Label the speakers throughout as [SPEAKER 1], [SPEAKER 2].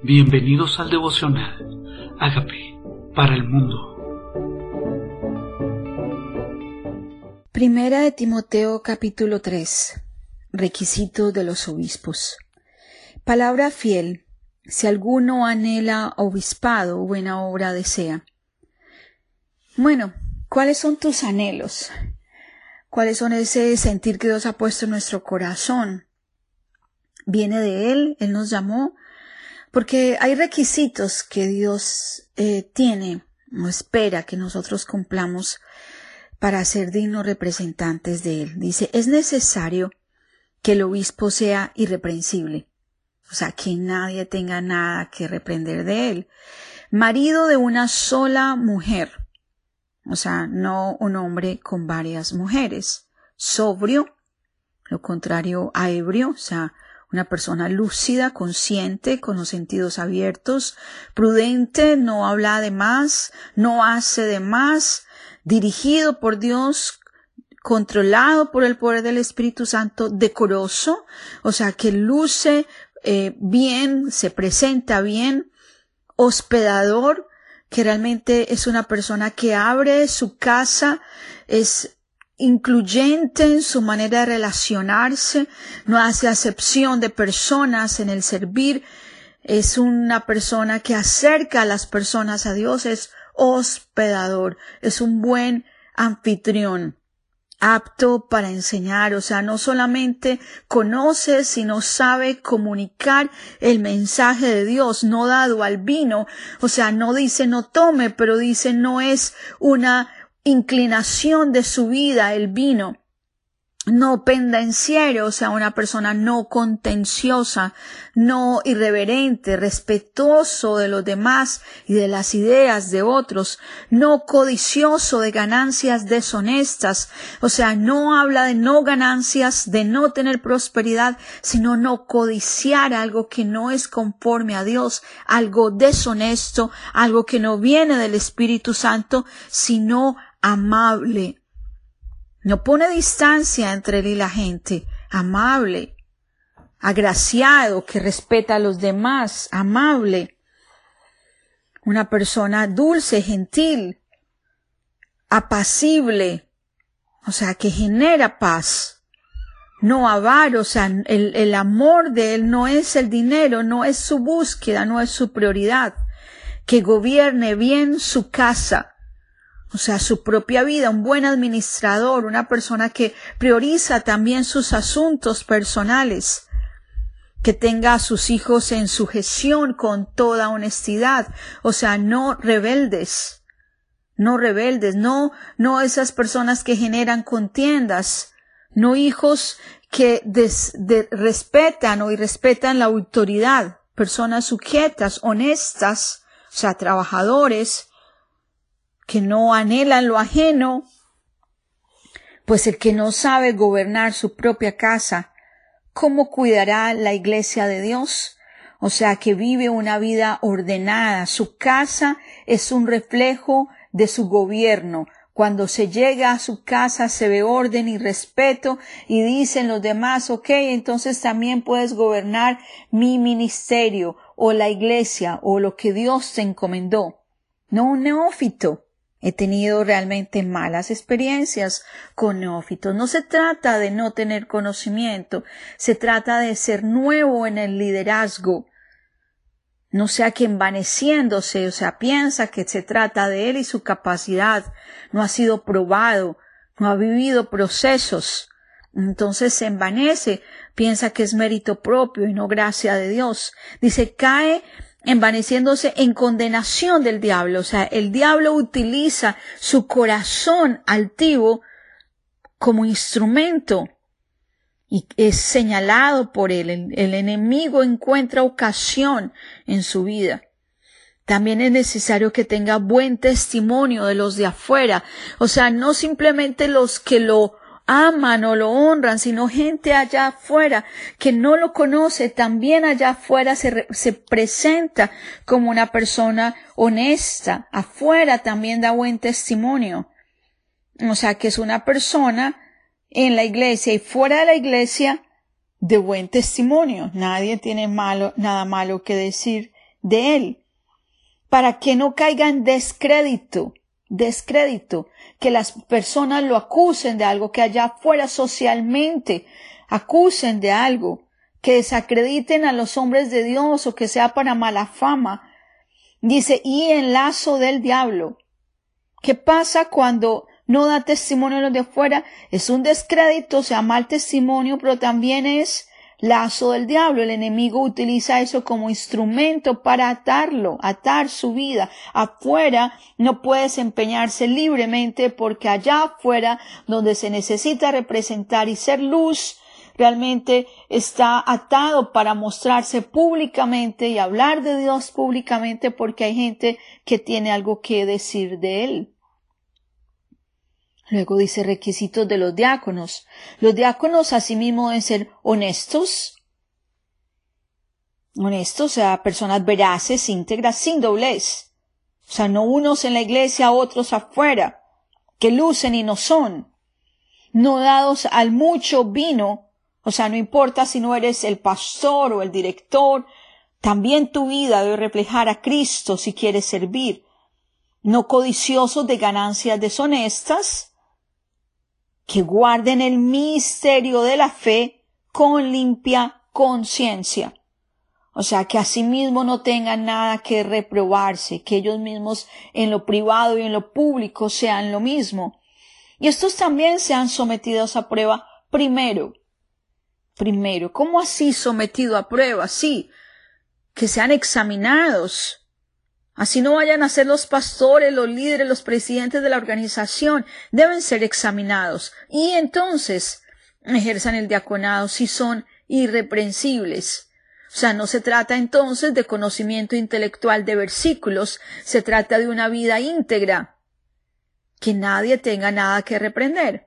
[SPEAKER 1] Bienvenidos al devocional. Hágame para el mundo.
[SPEAKER 2] Primera de Timoteo capítulo 3. Requisitos de los obispos. Palabra fiel. Si alguno anhela obispado, buena obra desea. Bueno, ¿cuáles son tus anhelos? ¿Cuáles son ese sentir que Dios ha puesto en nuestro corazón? Viene de Él, Él nos llamó, porque hay requisitos que Dios eh, tiene o espera que nosotros cumplamos para ser dignos representantes de Él. Dice, es necesario que el obispo sea irreprensible, o sea, que nadie tenga nada que reprender de Él. Marido de una sola mujer, o sea, no un hombre con varias mujeres. Sobrio, lo contrario a ebrio, o sea, una persona lúcida, consciente, con los sentidos abiertos, prudente, no habla de más, no hace de más, dirigido por Dios, controlado por el poder del Espíritu Santo, decoroso, o sea, que luce eh, bien, se presenta bien, hospedador, que realmente es una persona que abre su casa, es incluyente en su manera de relacionarse, no hace acepción de personas en el servir, es una persona que acerca a las personas a Dios, es hospedador, es un buen anfitrión apto para enseñar, o sea, no solamente conoce, sino sabe comunicar el mensaje de Dios, no dado al vino, o sea, no dice no tome, pero dice no es una inclinación de su vida el vino no pendenciero, o sea, una persona no contenciosa, no irreverente, respetuoso de los demás y de las ideas de otros, no codicioso de ganancias deshonestas, o sea, no habla de no ganancias, de no tener prosperidad, sino no codiciar algo que no es conforme a Dios, algo deshonesto, algo que no viene del Espíritu Santo, sino amable. No pone distancia entre él y la gente, amable, agraciado, que respeta a los demás, amable. Una persona dulce, gentil, apacible, o sea, que genera paz. No avaro, o sea, el, el amor de él no es el dinero, no es su búsqueda, no es su prioridad. Que gobierne bien su casa, o sea, su propia vida, un buen administrador, una persona que prioriza también sus asuntos personales, que tenga a sus hijos en sujeción con toda honestidad, o sea, no rebeldes, no rebeldes, no, no esas personas que generan contiendas, no hijos que respetan o irrespetan la autoridad, personas sujetas, honestas, o sea, trabajadores, que no anhelan lo ajeno, pues el que no sabe gobernar su propia casa, ¿cómo cuidará la iglesia de Dios? O sea, que vive una vida ordenada. Su casa es un reflejo de su gobierno. Cuando se llega a su casa se ve orden y respeto y dicen los demás, ok, entonces también puedes gobernar mi ministerio o la iglesia o lo que Dios te encomendó. No un neófito, He tenido realmente malas experiencias con neófitos. No se trata de no tener conocimiento, se trata de ser nuevo en el liderazgo. No sea que envaneciéndose, o sea, piensa que se trata de él y su capacidad, no ha sido probado, no ha vivido procesos. Entonces se envanece, piensa que es mérito propio y no gracia de Dios. Dice, cae envaneciéndose en condenación del diablo. O sea, el diablo utiliza su corazón altivo como instrumento y es señalado por él. El, el, enemigo encuentra ocasión en su vida. También es necesario que tenga buen testimonio de los de afuera. O sea, no simplemente los que lo aman o lo honran, sino gente allá afuera que no lo conoce, también allá afuera se, se presenta como una persona honesta, afuera también da buen testimonio. O sea que es una persona en la iglesia y fuera de la iglesia de buen testimonio. Nadie tiene malo, nada malo que decir de él, para que no caiga en descrédito, descrédito, que las personas lo acusen de algo, que allá fuera socialmente acusen de algo, que desacrediten a los hombres de Dios o que sea para mala fama. Dice, y en lazo del diablo. ¿Qué pasa cuando no da testimonio a los de afuera? Es un descrédito, sea mal testimonio, pero también es lazo del diablo. El enemigo utiliza eso como instrumento para atarlo, atar su vida. Afuera no puede desempeñarse libremente porque allá afuera, donde se necesita representar y ser luz, realmente está atado para mostrarse públicamente y hablar de Dios públicamente porque hay gente que tiene algo que decir de él. Luego dice requisitos de los diáconos. Los diáconos asimismo deben ser honestos, honestos, o sea, personas veraces, íntegras, sin doblez. O sea, no unos en la iglesia, otros afuera, que lucen y no son. No dados al mucho vino, o sea, no importa si no eres el pastor o el director, también tu vida debe reflejar a Cristo si quieres servir. No codiciosos de ganancias deshonestas, que guarden el misterio de la fe con limpia conciencia. O sea, que asimismo no tengan nada que reprobarse, que ellos mismos en lo privado y en lo público sean lo mismo. Y estos también sean sometidos a prueba primero primero. ¿Cómo así sometido a prueba? Sí, que sean examinados. Así no vayan a ser los pastores, los líderes, los presidentes de la organización. Deben ser examinados. Y entonces ejerzan el diaconado si son irreprensibles. O sea, no se trata entonces de conocimiento intelectual de versículos, se trata de una vida íntegra, que nadie tenga nada que reprender.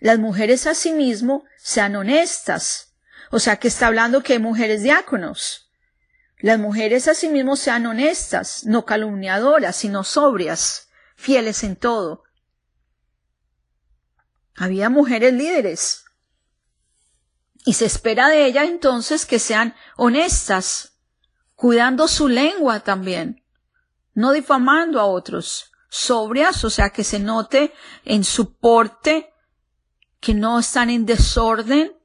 [SPEAKER 2] Las mujeres asimismo sean honestas. O sea que está hablando que hay mujeres diáconos. Las mujeres asimismo sean honestas, no calumniadoras, sino sobrias, fieles en todo. Había mujeres líderes. Y se espera de ellas entonces que sean honestas, cuidando su lengua también, no difamando a otros, sobrias, o sea que se note en su porte que no están en desorden,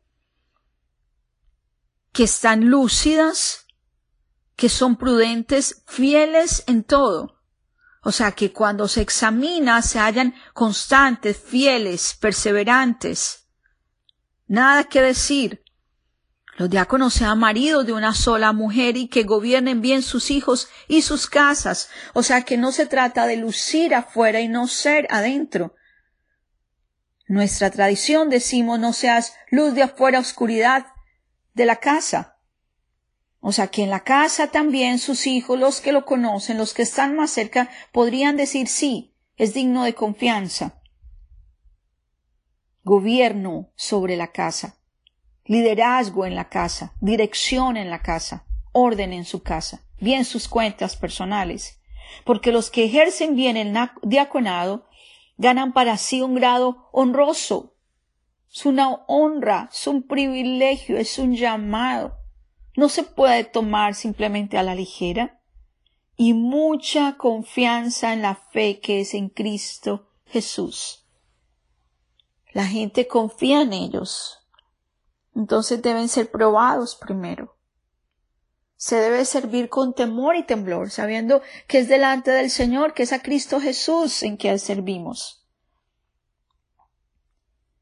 [SPEAKER 2] que están lúcidas, que son prudentes, fieles en todo. O sea, que cuando se examina se hallan constantes, fieles, perseverantes. Nada que decir. Los diáconos sean maridos de una sola mujer y que gobiernen bien sus hijos y sus casas. O sea, que no se trata de lucir afuera y no ser adentro, nuestra tradición decimos no seas luz de afuera, oscuridad de la casa. O sea que en la casa también sus hijos, los que lo conocen, los que están más cerca, podrían decir sí, es digno de confianza. Gobierno sobre la casa, liderazgo en la casa, dirección en la casa, orden en su casa, bien sus cuentas personales, porque los que ejercen bien el diaconado ganan para sí un grado honroso. Es una honra, es un privilegio, es un llamado. No se puede tomar simplemente a la ligera. Y mucha confianza en la fe que es en Cristo Jesús. La gente confía en ellos. Entonces deben ser probados primero. Se debe servir con temor y temblor, sabiendo que es delante del Señor, que es a Cristo Jesús en quien servimos.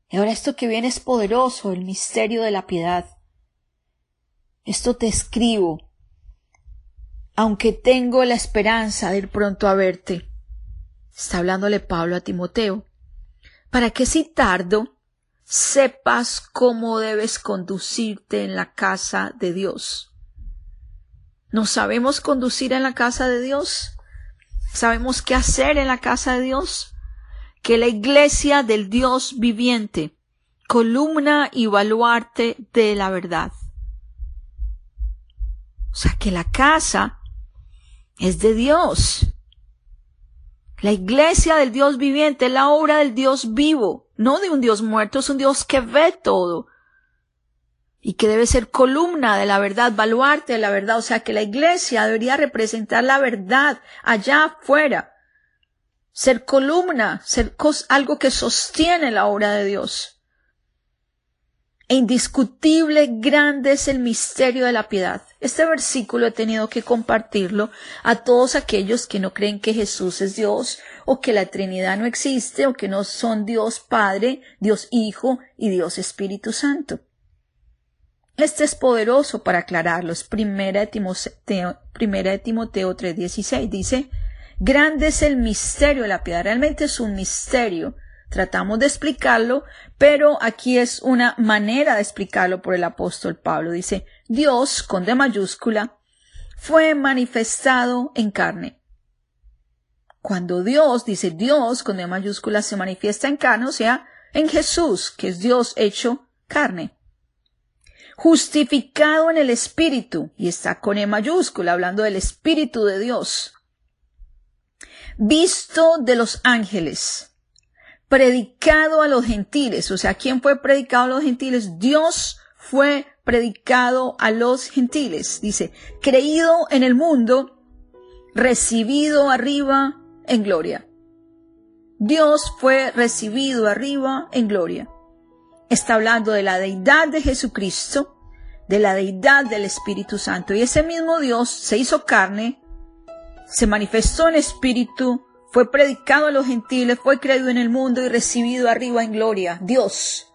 [SPEAKER 2] Y ahora esto que viene es poderoso, el misterio de la piedad. Esto te escribo, aunque tengo la esperanza de ir pronto a verte. Está hablándole Pablo a Timoteo, para que si tardo, sepas cómo debes conducirte en la casa de Dios ¿No sabemos conducir en la casa de Dios? ¿Sabemos qué hacer en la casa de Dios? Que la iglesia del Dios viviente, columna y baluarte de la verdad. O sea, que la casa es de Dios. La iglesia del Dios viviente, la obra del Dios vivo, no de un Dios muerto, es un Dios que ve todo. y que debe ser columna de la verdad, baluarte de la verdad, o sea que la iglesia debería representar la verdad allá afuera, ser columna, ser algo que sostiene la obra de Dios. E indiscutible, grande es el misterio de la piedad. Este versículo he tenido que compartirlo a todos aquellos que no creen que Jesús es Dios, o que la Trinidad no existe, o que no son Dios Padre, Dios Hijo y Dios Espíritu Santo. Este es poderoso para aclararlos. Primera de Timoteo, primera de Timoteo 3:16 dice, grande es el misterio de la piedad. Realmente es un misterio. Tratamos de explicarlo, pero aquí es una manera de explicarlo por el apóstol Pablo. Dice, Dios, con D mayúscula, fue manifestado en carne. Cuando Dios, dice Dios, con D mayúscula, se manifiesta en carne, o sea, en Jesús, que es Dios hecho carne justificado en el Espíritu, y está con E mayúscula, hablando del Espíritu de Dios, visto de los ángeles, predicado a los gentiles, o sea, ¿quién fue predicado a los gentiles? Dios fue predicado a los gentiles, dice, creído en el mundo, recibido arriba en gloria. Dios fue recibido arriba en gloria está hablando de la deidad de Jesucristo, de la deidad del Espíritu Santo. Y ese mismo Dios se hizo carne, se manifestó en espíritu, fue predicado a los gentiles, fue creído en el mundo y recibido arriba en gloria. Dios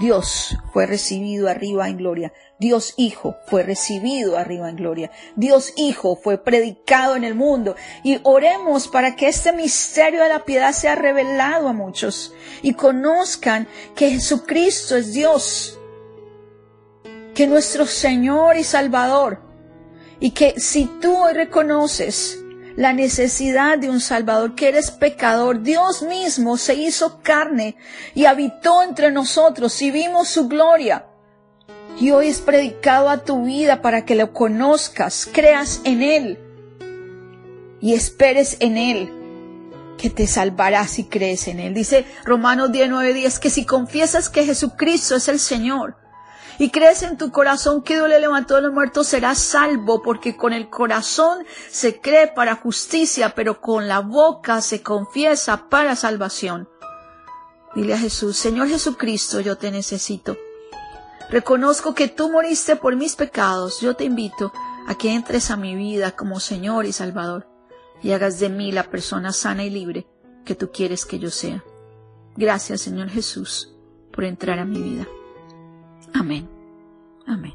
[SPEAKER 2] Dios fue recibido arriba en gloria. Dios Hijo fue recibido arriba en gloria. Dios Hijo fue predicado en el mundo. Y oremos para que este misterio de la piedad sea revelado a muchos y conozcan que Jesucristo es Dios, que nuestro Señor y Salvador. Y que si tú hoy reconoces la necesidad de un Salvador, que eres pecador. Dios mismo se hizo carne y habitó entre nosotros y vimos su gloria. Y hoy es predicado a tu vida para que lo conozcas, creas en Él y esperes en Él, que te salvarás si crees en Él. Dice Romanos 19, 10 que si confiesas que Jesucristo es el Señor, y crees en tu corazón que Dios le levantó de los muertos, serás salvo, porque con el corazón se cree para justicia, pero con la boca se confiesa para salvación. Dile a Jesús, Señor Jesucristo, yo te necesito. Reconozco que tú moriste por mis pecados. Yo te invito a que entres a mi vida como Señor y Salvador y hagas de mí la persona sana y libre que tú quieres que yo sea. Gracias, Señor Jesús, por entrar a mi vida. Amén. Amén.